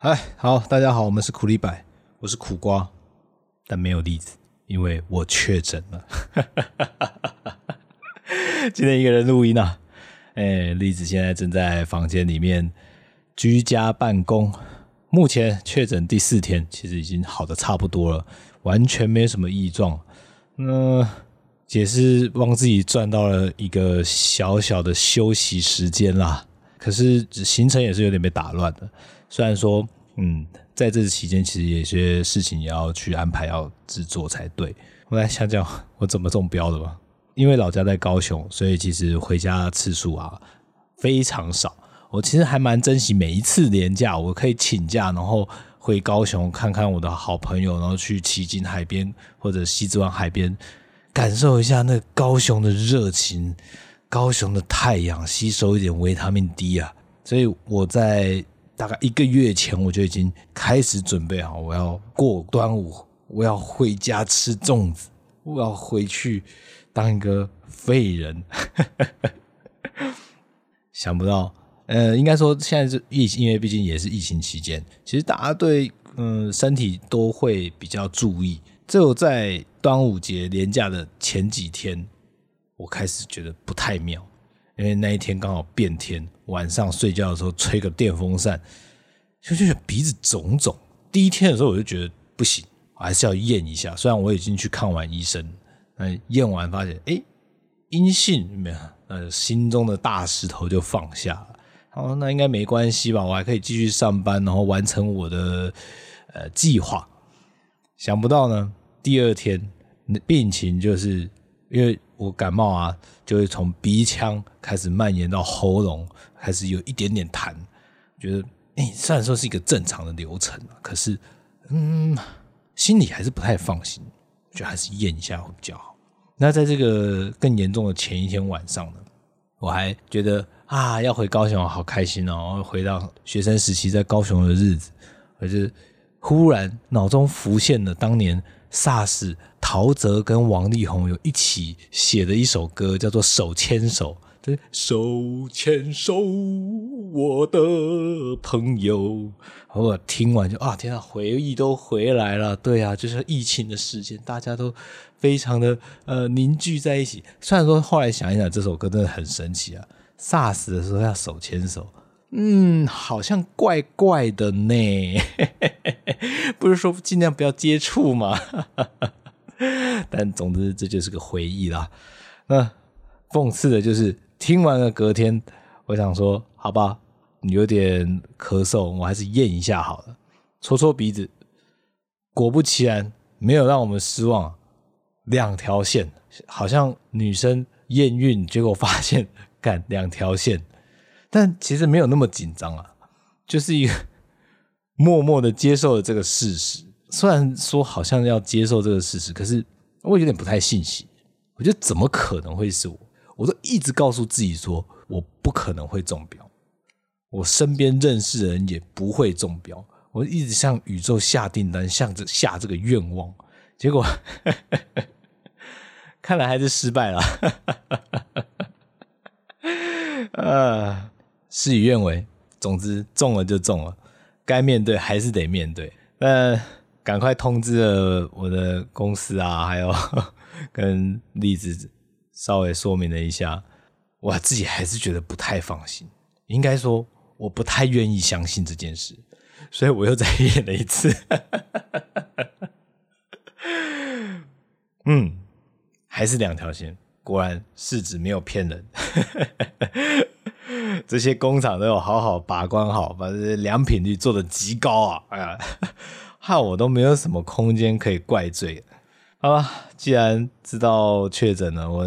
嗨，好，大家好，我们是苦力白，我是苦瓜，但没有栗子，因为我确诊了。今天一个人录音啊，哎，栗子现在正在房间里面居家办公，目前确诊第四天，其实已经好的差不多了，完全没什么异状。那也是帮自己赚到了一个小小的休息时间啦。可是行程也是有点被打乱的。虽然说，嗯，在这期间其实有些事情也要去安排，要制作才对。我来想想，我怎么中标的吧。因为老家在高雄，所以其实回家次数啊非常少。我其实还蛮珍惜每一次年假，我可以请假，然后回高雄看看我的好朋友，然后去旗津海边或者西子湾海边，感受一下那高雄的热情。高雄的太阳吸收一点维他命 D 啊，所以我在大概一个月前我就已经开始准备好，我要过端午，我要回家吃粽子，我要回去当一个废人。想不到，呃，应该说现在是疫情，因为毕竟也是疫情期间，其实大家对嗯、身体都会比较注意。只有在端午节连假的前几天。我开始觉得不太妙，因为那一天刚好变天，晚上睡觉的时候吹个电风扇，就觉得鼻子肿肿。第一天的时候我就觉得不行，我还是要验一下。虽然我已经去看完医生，嗯，验完发现哎阴性，没有，呃，心中的大石头就放下了。哦，那应该没关系吧？我还可以继续上班，然后完成我的呃计划。想不到呢，第二天病情就是因为。我感冒啊，就会从鼻腔开始蔓延到喉咙，开始有一点点痰。觉得，哎、欸，虽然说是一个正常的流程，可是，嗯，心里还是不太放心，就还是咽一下会比较好。那在这个更严重的前一天晚上呢，我还觉得啊，要回高雄，好开心哦！回到学生时期在高雄的日子，我就忽然脑中浮现了当年。SARS，陶喆跟王力宏有一起写的一首歌，叫做《手牵手》。对，手牵手，我的朋友。我听完就啊，天啊，回忆都回来了。对啊，就是疫情的时间，大家都非常的呃凝聚在一起。虽然说后来想一想，这首歌真的很神奇啊。SARS 的时候要手牵手。嗯，好像怪怪的呢。不是说尽量不要接触吗？但总之这就是个回忆啦。那讽刺的就是听完了隔天，我想说，好吧，你有点咳嗽，我还是验一下好了。搓搓鼻子，果不其然，没有让我们失望，两条线，好像女生验孕，结果发现 干两条线。但其实没有那么紧张啊，就是一个 默默的接受了这个事实。虽然说好像要接受这个事实，可是我有点不太信邪。我觉得怎么可能会是我？我都一直告诉自己说，我不可能会中标，我身边认识的人也不会中标。我一直向宇宙下订单，向着下这个愿望，结果 看来还是失败了。啊！事与愿违，总之中了就中了，该面对还是得面对。那赶快通知了我的公司啊，还有 跟栗子稍微说明了一下，我自己还是觉得不太放心。应该说，我不太愿意相信这件事，所以我又再演了一次。嗯，还是两条线，果然试纸没有骗人。这些工厂都有好好把关好，把这些良品率做得极高啊！哎呀，害我都没有什么空间可以怪罪。好吧，既然知道确诊了，我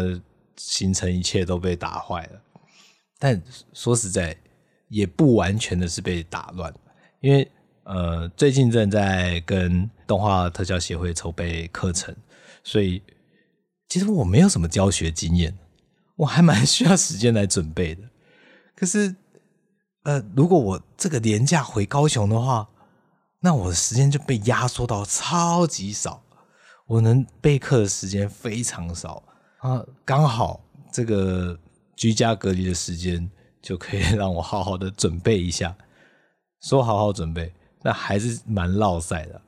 行程一切都被打坏了。但说实在，也不完全的是被打乱，因为呃，最近正在跟动画特效协会筹备课程，所以其实我没有什么教学经验，我还蛮需要时间来准备的。可是，呃，如果我这个连假回高雄的话，那我的时间就被压缩到超级少，我能备课的时间非常少啊。刚好这个居家隔离的时间就可以让我好好的准备一下。说好好准备，那还是蛮落赛的。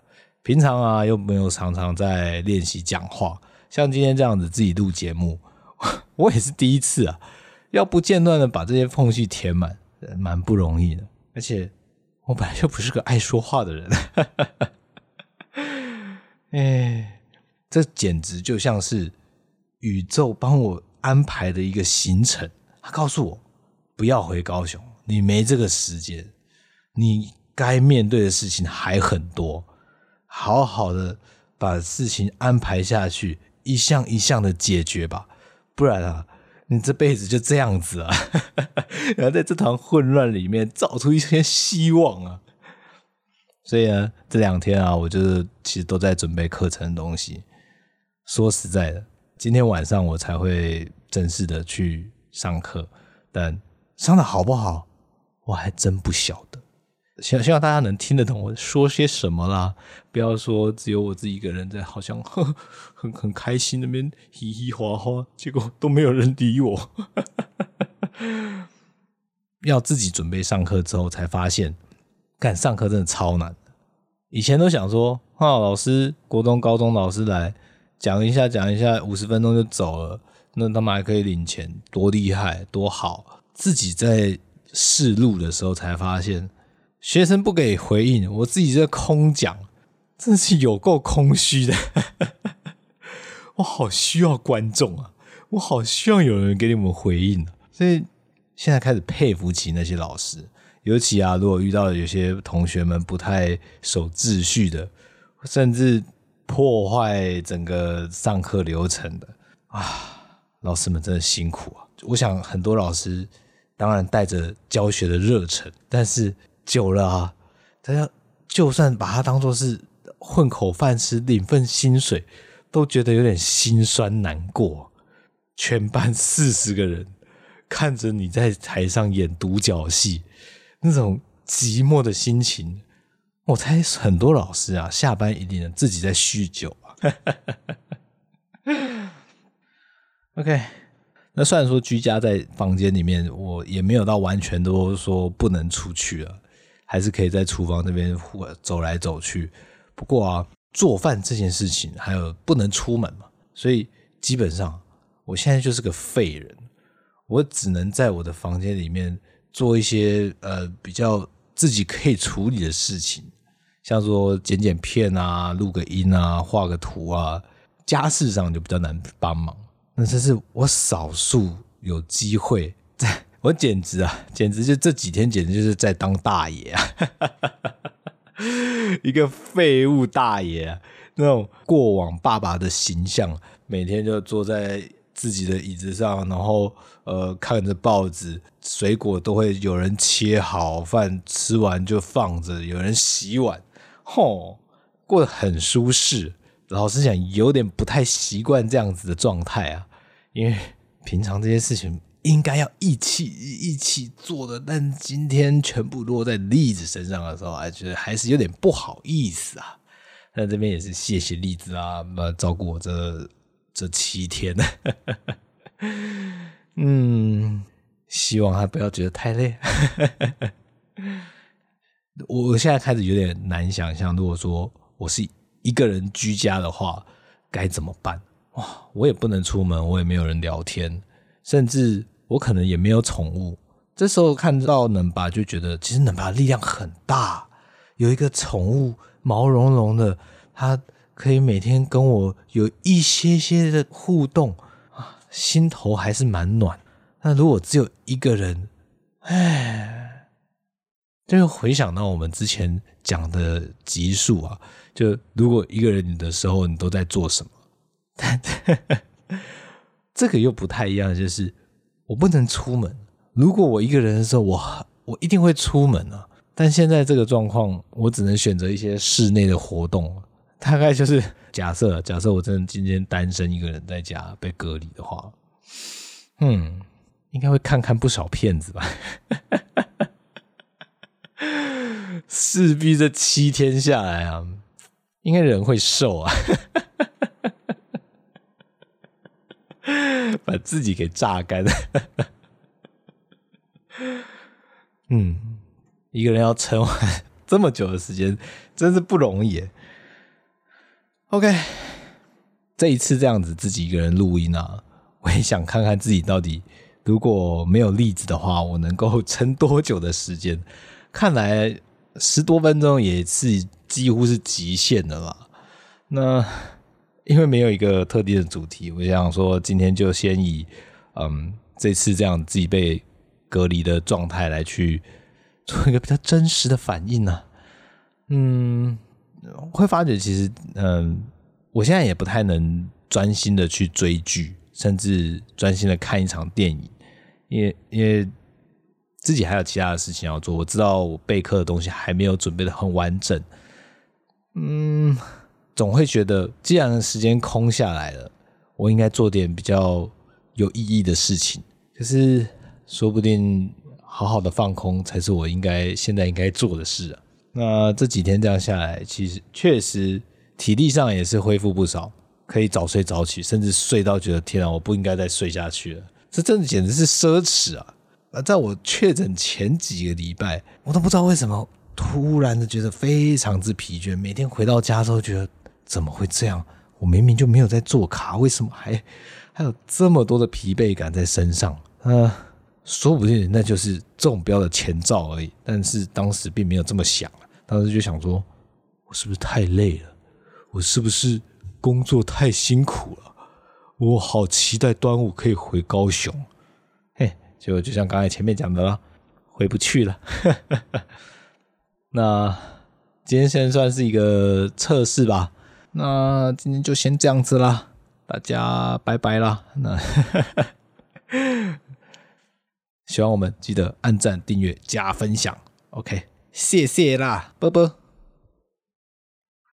平常啊，又没有常常在练习讲话，像今天这样子自己录节目，我也是第一次啊，要不间断的把这些缝隙填满，蛮不容易的。而且我本来就不是个爱说话的人，哎，这简直就像是宇宙帮我安排的一个行程，他告诉我不要回高雄，你没这个时间，你该面对的事情还很多。好好的把事情安排下去，一项一项的解决吧，不然啊，你这辈子就这样子啊，然后在这团混乱里面找出一些希望啊。所以呢，这两天啊，我就是其实都在准备课程的东西。说实在的，今天晚上我才会正式的去上课，但上的好不好，我还真不晓得。希希望大家能听得懂我说些什么啦，不要说只有我自己一个人在，好像呵很很开心那边嘻嘻哈哈，结果都没有人理我。要自己准备上课之后，才发现，干上课真的超难。以前都想说，啊，老师，国中、高中老师来讲一下，讲一下，五十分钟就走了，那他们还可以领钱，多厉害，多好。自己在试录的时候才发现。学生不给回应，我自己在空讲，真是有够空虚的。我好需要观众啊，我好需要有人给你们回应。所以现在开始佩服起那些老师，尤其啊，如果遇到有些同学们不太守秩序的，甚至破坏整个上课流程的啊，老师们真的辛苦啊。我想很多老师当然带着教学的热忱，但是。久了啊，大家就算把它当做是混口饭吃、领份薪水，都觉得有点心酸难过。全班四十个人看着你在台上演独角戏，那种寂寞的心情，我猜很多老师啊，下班一定自己在酗酒啊。OK。那虽然说居家在房间里面，我也没有到完全都说不能出去了。还是可以在厨房那边走来走去，不过啊，做饭这件事情还有不能出门嘛，所以基本上我现在就是个废人，我只能在我的房间里面做一些呃比较自己可以处理的事情，像说剪剪片啊、录个音啊、画个图啊，家事上就比较难帮忙。那这是我少数有机会在。我简直啊，简直就这几天简直就是在当大爷啊，一个废物大爷，那种过往爸爸的形象，每天就坐在自己的椅子上，然后呃看着报纸，水果都会有人切好，饭吃完就放着，有人洗碗，吼，过得很舒适。老实讲，有点不太习惯这样子的状态啊，因为平常这些事情。应该要一起一起做的，但今天全部落在栗子身上的时候，还觉得还是有点不好意思啊。那这边也是谢谢栗子啊，照顾我这这七天。嗯，希望他不要觉得太累。我现在开始有点难想象，如果说我是一个人居家的话，该怎么办？哇，我也不能出门，我也没有人聊天，甚至。我可能也没有宠物，这时候看到能爸就觉得，其实能爸力量很大，有一个宠物毛茸茸的，它可以每天跟我有一些些的互动啊，心头还是蛮暖。那如果只有一个人，哎，就回想到我们之前讲的集数啊，就如果一个人的时候，你都在做什么？但 这个又不太一样，就是。我不能出门。如果我一个人的时候，我我一定会出门啊。但现在这个状况，我只能选择一些室内的活动。大概就是假设，假设我真的今天单身一个人在家被隔离的话，嗯，应该会看看不少片子吧。势必这七天下来啊，应该人会瘦啊。把自己给榨干，嗯，一个人要撑完这么久的时间，真是不容易。OK，这一次这样子自己一个人录音啊，我也想看看自己到底如果没有例子的话，我能够撑多久的时间。看来十多分钟也是几乎是极限的了。那因为没有一个特定的主题，我想说今天就先以嗯这次这样自己被隔离的状态来去做一个比较真实的反应呢、嗯，会发觉其实嗯，我现在也不太能专心的去追剧，甚至专心的看一场电影，因为因为。自己还有其他的事情要做，我知道我备课的东西还没有准备的很完整，嗯，总会觉得既然时间空下来了，我应该做点比较有意义的事情。可是说不定好好的放空才是我应该现在应该做的事啊。那这几天这样下来，其实确实体力上也是恢复不少，可以早睡早起，甚至睡到觉得天啊，我不应该再睡下去了，这真的简直是奢侈啊！啊，在我确诊前几个礼拜，我都不知道为什么突然的觉得非常之疲倦。每天回到家之后，觉得怎么会这样？我明明就没有在做卡，为什么还还有这么多的疲惫感在身上？呃，说不定那就是中标的前兆而已。但是当时并没有这么想，当时就想说，我是不是太累了？我是不是工作太辛苦了？我好期待端午可以回高雄。嘿就就像刚才前面讲的啦，回不去了。那今天先算是一个测试吧。那今天就先这样子啦，大家拜拜啦。那 喜欢我们记得按赞、订阅、加分享。OK，谢谢啦，啵啵。